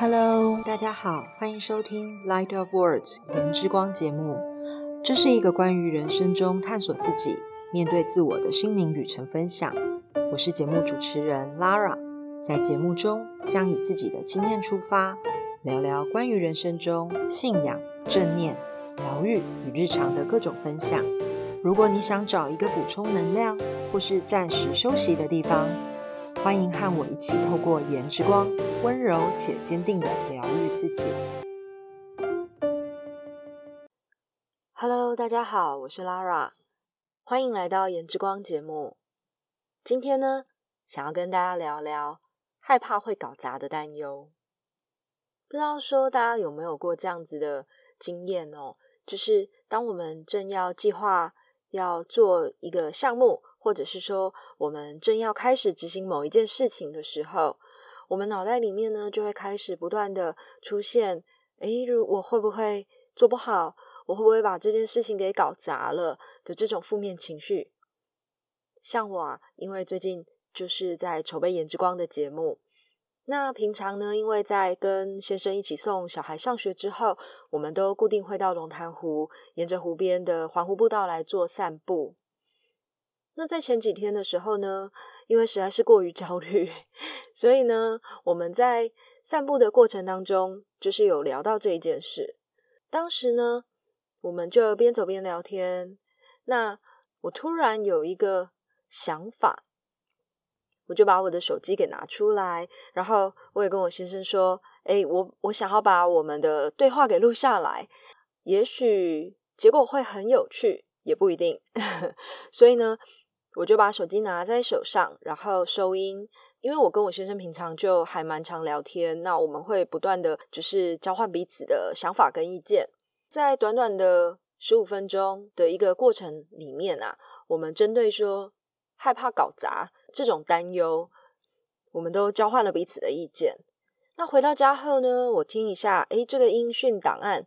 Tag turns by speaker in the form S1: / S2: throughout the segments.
S1: Hello，大家好，欢迎收听《Light of Words》言之光节目。这是一个关于人生中探索自己、面对自我的心灵旅程分享。我是节目主持人 Lara，在节目中将以自己的经验出发，聊聊关于人生中信仰、正念、疗愈与日常的各种分享。如果你想找一个补充能量或是暂时休息的地方，欢迎和我一起透过颜之光，温柔且坚定的疗愈自己。Hello，大家好，我是 Lara，欢迎来到颜之光节目。今天呢，想要跟大家聊聊害怕会搞砸的担忧。不知道说大家有没有过这样子的经验哦？就是当我们正要计划要做一个项目。或者是说，我们正要开始执行某一件事情的时候，我们脑袋里面呢就会开始不断的出现：诶，如我会不会做不好？我会不会把这件事情给搞砸了？的这种负面情绪。像我，啊，因为最近就是在筹备《颜之光》的节目，那平常呢，因为在跟先生一起送小孩上学之后，我们都固定会到龙潭湖，沿着湖边的环湖步道来做散步。那在前几天的时候呢，因为实在是过于焦虑，所以呢，我们在散步的过程当中，就是有聊到这一件事。当时呢，我们就边走边聊天。那我突然有一个想法，我就把我的手机给拿出来，然后我也跟我先生说：“哎，我我想要把我们的对话给录下来，也许结果会很有趣，也不一定。”所以呢。我就把手机拿在手上，然后收音。因为我跟我先生平常就还蛮常聊天，那我们会不断的就是交换彼此的想法跟意见。在短短的十五分钟的一个过程里面啊，我们针对说害怕搞砸这种担忧，我们都交换了彼此的意见。那回到家后呢，我听一下，诶，这个音讯档案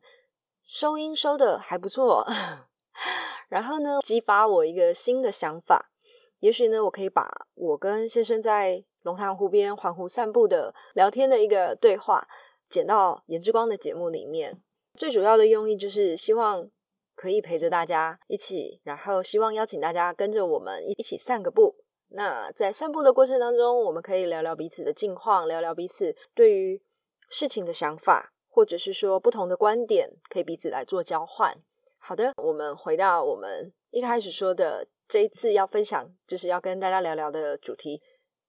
S1: 收音收的还不错，然后呢，激发我一个新的想法。也许呢，我可以把我跟先生在龙潭湖边环湖散步的聊天的一个对话剪到颜之光的节目里面。最主要的用意就是希望可以陪着大家一起，然后希望邀请大家跟着我们一起散个步。那在散步的过程当中，我们可以聊聊彼此的近况，聊聊彼此对于事情的想法，或者是说不同的观点，可以彼此来做交换。好的，我们回到我们一开始说的。这一次要分享，就是要跟大家聊聊的主题，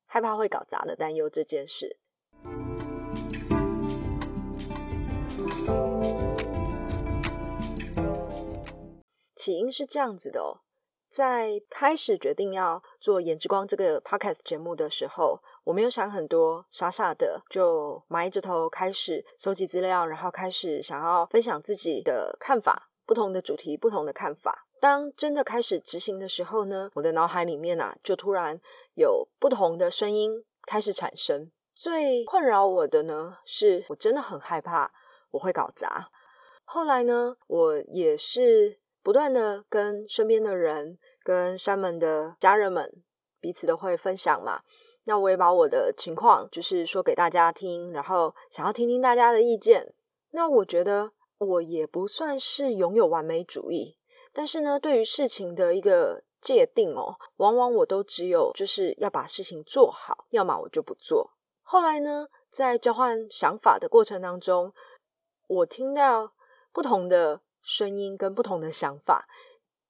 S1: 害怕会搞砸的担忧这件事。起因是这样子的哦，在开始决定要做《颜之光》这个 podcast 节目的时候，我没有想很多，傻傻的就埋着头开始搜集资料，然后开始想要分享自己的看法，不同的主题，不同的看法。当真的开始执行的时候呢，我的脑海里面啊，就突然有不同的声音开始产生。最困扰我的呢，是我真的很害怕我会搞砸。后来呢，我也是不断的跟身边的人、跟山门的家人们彼此都会分享嘛。那我也把我的情况就是说给大家听，然后想要听听大家的意见。那我觉得我也不算是拥有完美主义。但是呢，对于事情的一个界定哦，往往我都只有就是要把事情做好，要么我就不做。后来呢，在交换想法的过程当中，我听到不同的声音跟不同的想法，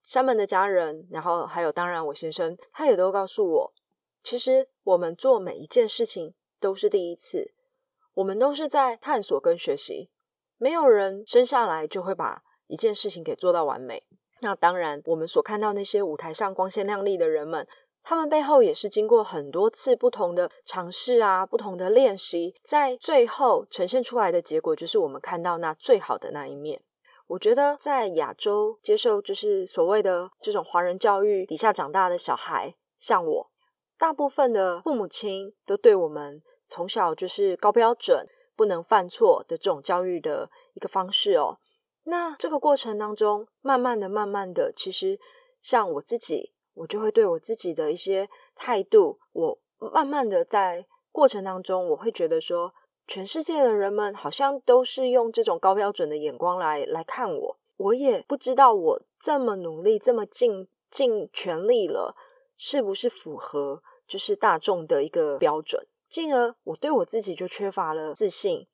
S1: 山门的家人，然后还有当然我先生，他也都告诉我，其实我们做每一件事情都是第一次，我们都是在探索跟学习，没有人生下来就会把一件事情给做到完美。那当然，我们所看到那些舞台上光鲜亮丽的人们，他们背后也是经过很多次不同的尝试啊，不同的练习，在最后呈现出来的结果，就是我们看到那最好的那一面。我觉得，在亚洲接受就是所谓的这种华人教育底下长大的小孩，像我，大部分的父母亲都对我们从小就是高标准、不能犯错的这种教育的一个方式哦。那这个过程当中，慢慢的、慢慢的，其实像我自己，我就会对我自己的一些态度，我慢慢的在过程当中，我会觉得说，全世界的人们好像都是用这种高标准的眼光来来看我，我也不知道我这么努力、这么尽尽全力了，是不是符合就是大众的一个标准？进而我对我自己就缺乏了自信，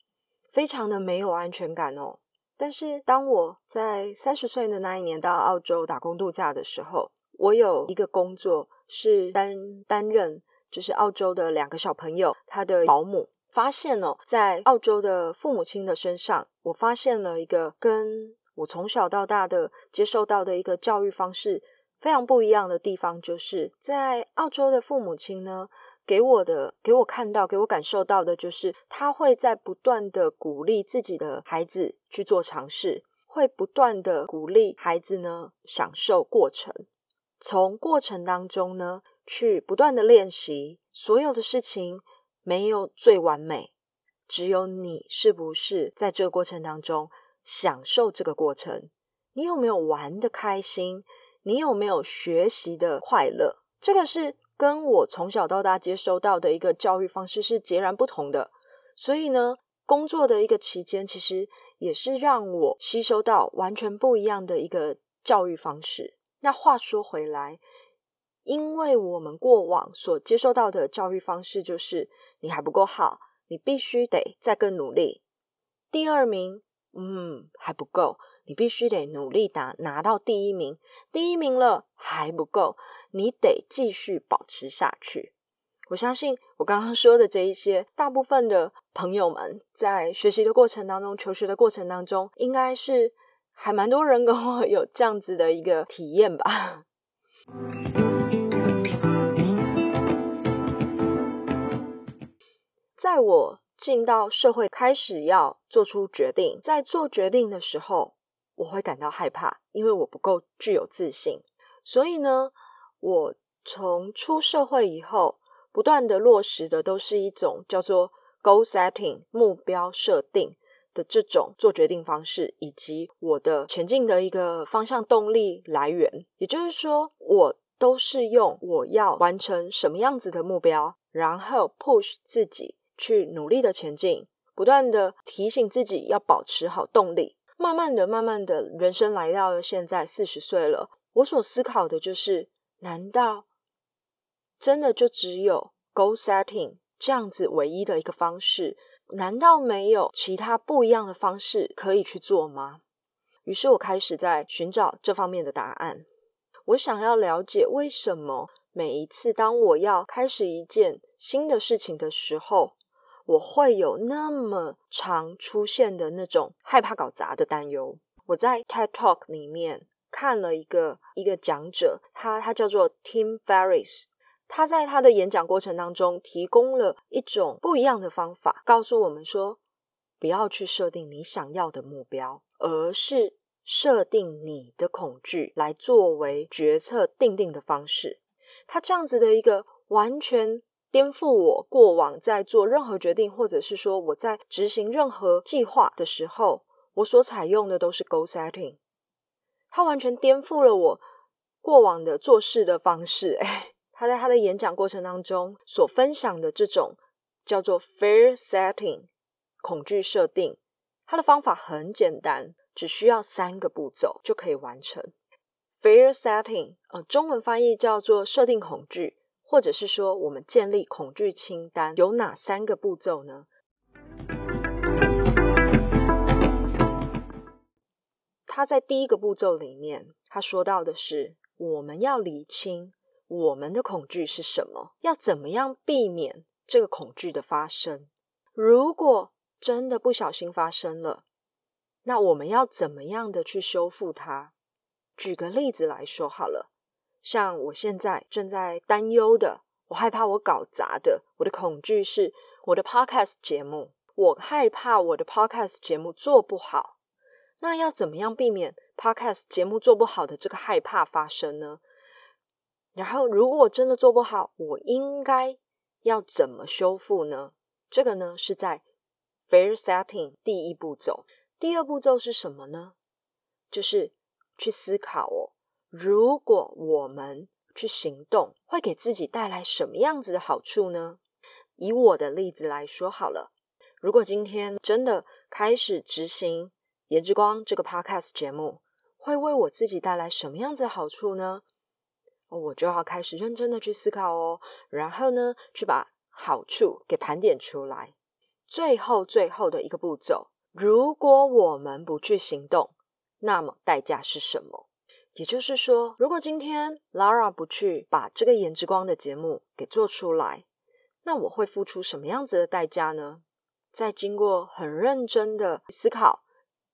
S1: 非常的没有安全感哦。但是当我在三十岁的那一年到澳洲打工度假的时候，我有一个工作是担担任，就是澳洲的两个小朋友他的保姆。发现哦，在澳洲的父母亲的身上，我发现了一个跟我从小到大的接受到的一个教育方式非常不一样的地方，就是在澳洲的父母亲呢，给我的、给我看到、给我感受到的，就是他会在不断的鼓励自己的孩子去做尝试，会不断的鼓励孩子呢享受过程，从过程当中呢去不断的练习所有的事情。没有最完美，只有你是不是在这个过程当中享受这个过程？你有没有玩的开心？你有没有学习的快乐？这个是跟我从小到大接收到的一个教育方式是截然不同的。所以呢，工作的一个期间，其实也是让我吸收到完全不一样的一个教育方式。那话说回来。因为我们过往所接受到的教育方式就是你还不够好，你必须得再更努力。第二名，嗯，还不够，你必须得努力打拿到第一名。第一名了还不够，你得继续保持下去。我相信我刚刚说的这一些，大部分的朋友们在学习的过程当中、求学的过程当中，应该是还蛮多人跟我有这样子的一个体验吧。在我进到社会，开始要做出决定，在做决定的时候，我会感到害怕，因为我不够具有自信。所以呢，我从出社会以后，不断的落实的都是一种叫做 goal setting 目标设定的这种做决定方式，以及我的前进的一个方向动力来源。也就是说，我都是用我要完成什么样子的目标，然后 push 自己。去努力的前进，不断的提醒自己要保持好动力。慢慢的、慢慢的，人生来到了现在四十岁了，我所思考的就是：难道真的就只有 goal setting 这样子唯一的一个方式？难道没有其他不一样的方式可以去做吗？于是我开始在寻找这方面的答案。我想要了解为什么每一次当我要开始一件新的事情的时候，我会有那么常出现的那种害怕搞砸的担忧。我在 TED Talk 里面看了一个一个讲者，他他叫做 Tim Ferriss，他在他的演讲过程当中提供了一种不一样的方法，告诉我们说，不要去设定你想要的目标，而是设定你的恐惧来作为决策定定的方式。他这样子的一个完全。颠覆我过往在做任何决定，或者是说我在执行任何计划的时候，我所采用的都是 goal setting。他完全颠覆了我过往的做事的方式。哎，他在他的演讲过程当中所分享的这种叫做 fear setting 恐惧设定，他的方法很简单，只需要三个步骤就可以完成 fear setting。呃，中文翻译叫做设定恐惧。或者是说，我们建立恐惧清单有哪三个步骤呢？他在第一个步骤里面，他说到的是，我们要理清我们的恐惧是什么，要怎么样避免这个恐惧的发生。如果真的不小心发生了，那我们要怎么样的去修复它？举个例子来说好了。像我现在正在担忧的，我害怕我搞砸的，我的恐惧是我的 podcast 节目，我害怕我的 podcast 节目做不好。那要怎么样避免 podcast 节目做不好的这个害怕发生呢？然后，如果我真的做不好，我应该要怎么修复呢？这个呢是在 fair setting 第一步骤。第二步骤是什么呢？就是去思考哦。如果我们去行动，会给自己带来什么样子的好处呢？以我的例子来说好了，如果今天真的开始执行《颜之光》这个 Podcast 节目，会为我自己带来什么样子的好处呢？我就要开始认真的去思考哦，然后呢，去把好处给盘点出来。最后，最后的一个步骤，如果我们不去行动，那么代价是什么？也就是说，如果今天 Lara 不去把这个《颜值光》的节目给做出来，那我会付出什么样子的代价呢？在经过很认真的思考、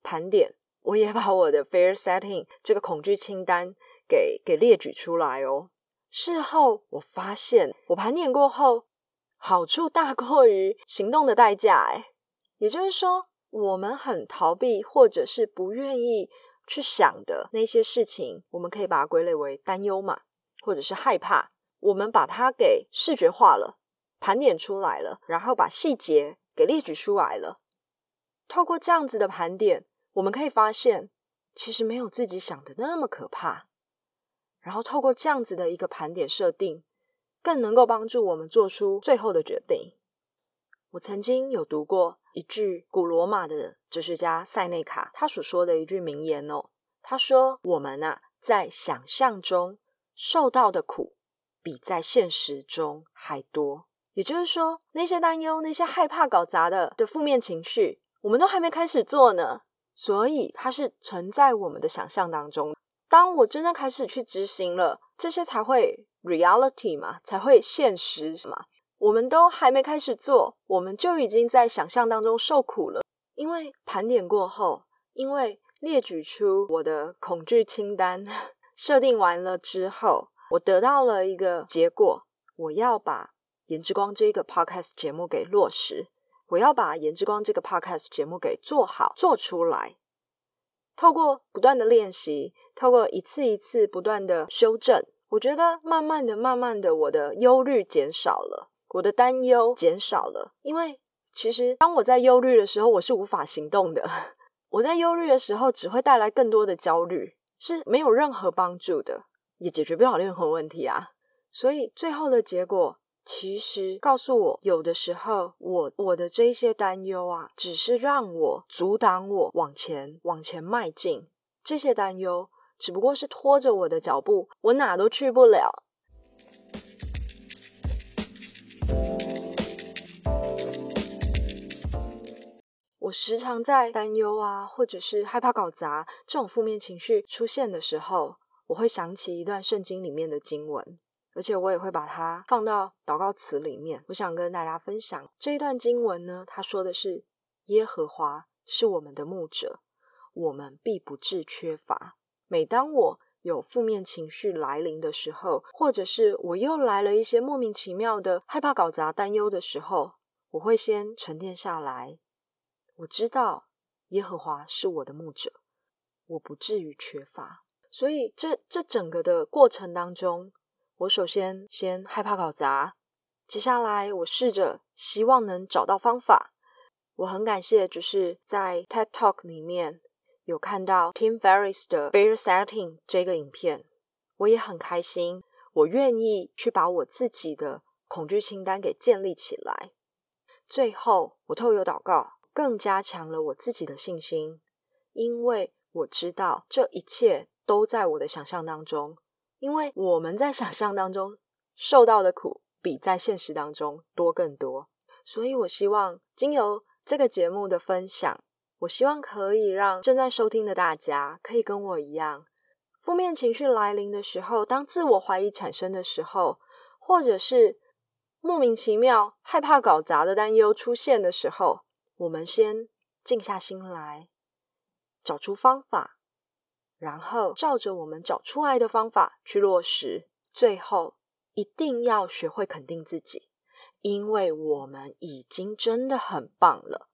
S1: 盘点，我也把我的 Fear Setting 这个恐惧清单给给列举出来哦。事后我发现，我盘点过后，好处大过于行动的代价。哎，也就是说，我们很逃避，或者是不愿意去想的那些事情，我们可以把它归类为担忧嘛，或者是害怕。我们把它给视觉化了，盘点出来了，然后把细节。给列举出来了。透过这样子的盘点，我们可以发现，其实没有自己想的那么可怕。然后透过这样子的一个盘点设定，更能够帮助我们做出最后的决定。我曾经有读过一句古罗马的哲学家塞内卡他所说的一句名言哦，他说：“我们啊，在想象中受到的苦，比在现实中还多。”也就是说，那些担忧、那些害怕搞砸的的负面情绪，我们都还没开始做呢，所以它是存在我们的想象当中。当我真正开始去执行了，这些才会 reality 嘛，才会现实嘛。我们都还没开始做，我们就已经在想象当中受苦了。因为盘点过后，因为列举出我的恐惧清单，设定完了之后，我得到了一个结果，我要把。颜之光这个 podcast 节目给落实，我要把颜之光这个 podcast 节目给做好做出来。透过不断的练习，透过一次一次不断的修正，我觉得慢慢的、慢慢的，我的忧虑减少了，我的担忧减少了。因为其实当我在忧虑的时候，我是无法行动的。我在忧虑的时候，只会带来更多的焦虑，是没有任何帮助的，也解决不了任何问题啊。所以最后的结果。其实告诉我，有的时候我我的这些担忧啊，只是让我阻挡我往前往前迈进。这些担忧只不过是拖着我的脚步，我哪都去不了。我时常在担忧啊，或者是害怕搞砸这种负面情绪出现的时候，我会想起一段圣经里面的经文。而且我也会把它放到祷告词里面。我想跟大家分享这一段经文呢。他说的是：“耶和华是我们的牧者，我们必不致缺乏。”每当我有负面情绪来临的时候，或者是我又来了一些莫名其妙的害怕搞砸、担忧的时候，我会先沉淀下来。我知道耶和华是我的牧者，我不至于缺乏。所以这这整个的过程当中。我首先先害怕搞砸，接下来我试着希望能找到方法。我很感谢，就是在 TED Talk 里面有看到 Tim Ferriss 的 Fear Setting 这个影片，我也很开心。我愿意去把我自己的恐惧清单给建立起来。最后，我透过祷告，更加强了我自己的信心，因为我知道这一切都在我的想象当中。因为我们在想象当中受到的苦，比在现实当中多更多，所以我希望经由这个节目的分享，我希望可以让正在收听的大家可以跟我一样，负面情绪来临的时候，当自我怀疑产生的时候，或者是莫名其妙害怕搞砸的担忧出现的时候，我们先静下心来，找出方法。然后照着我们找出来的方法去落实，最后一定要学会肯定自己，因为我们已经真的很棒了。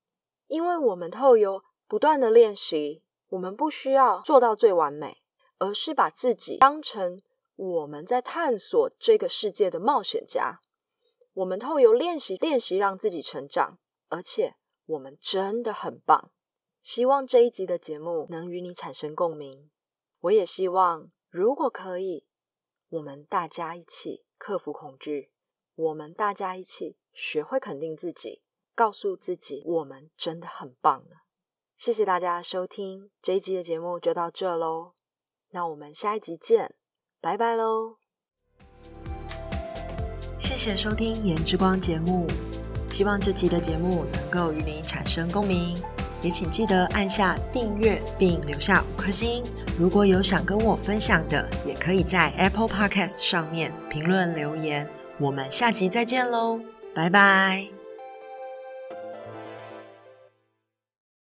S1: 因为我们透过不断的练习，我们不需要做到最完美，而是把自己当成我们在探索这个世界的冒险家。我们透过练习，练习让自己成长，而且我们真的很棒。希望这一集的节目能与你产生共鸣。我也希望，如果可以，我们大家一起克服恐惧，我们大家一起学会肯定自己，告诉自己我们真的很棒呢？谢谢大家收听这一集的节目，就到这喽。那我们下一集见，拜拜喽！谢谢收听《颜之光》节目，希望这集的节目能够与你产生共鸣，也请记得按下订阅并留下五颗星。如果有想跟我分享的，也可以在 Apple Podcast 上面评论留言。我们下集再见喽，拜拜！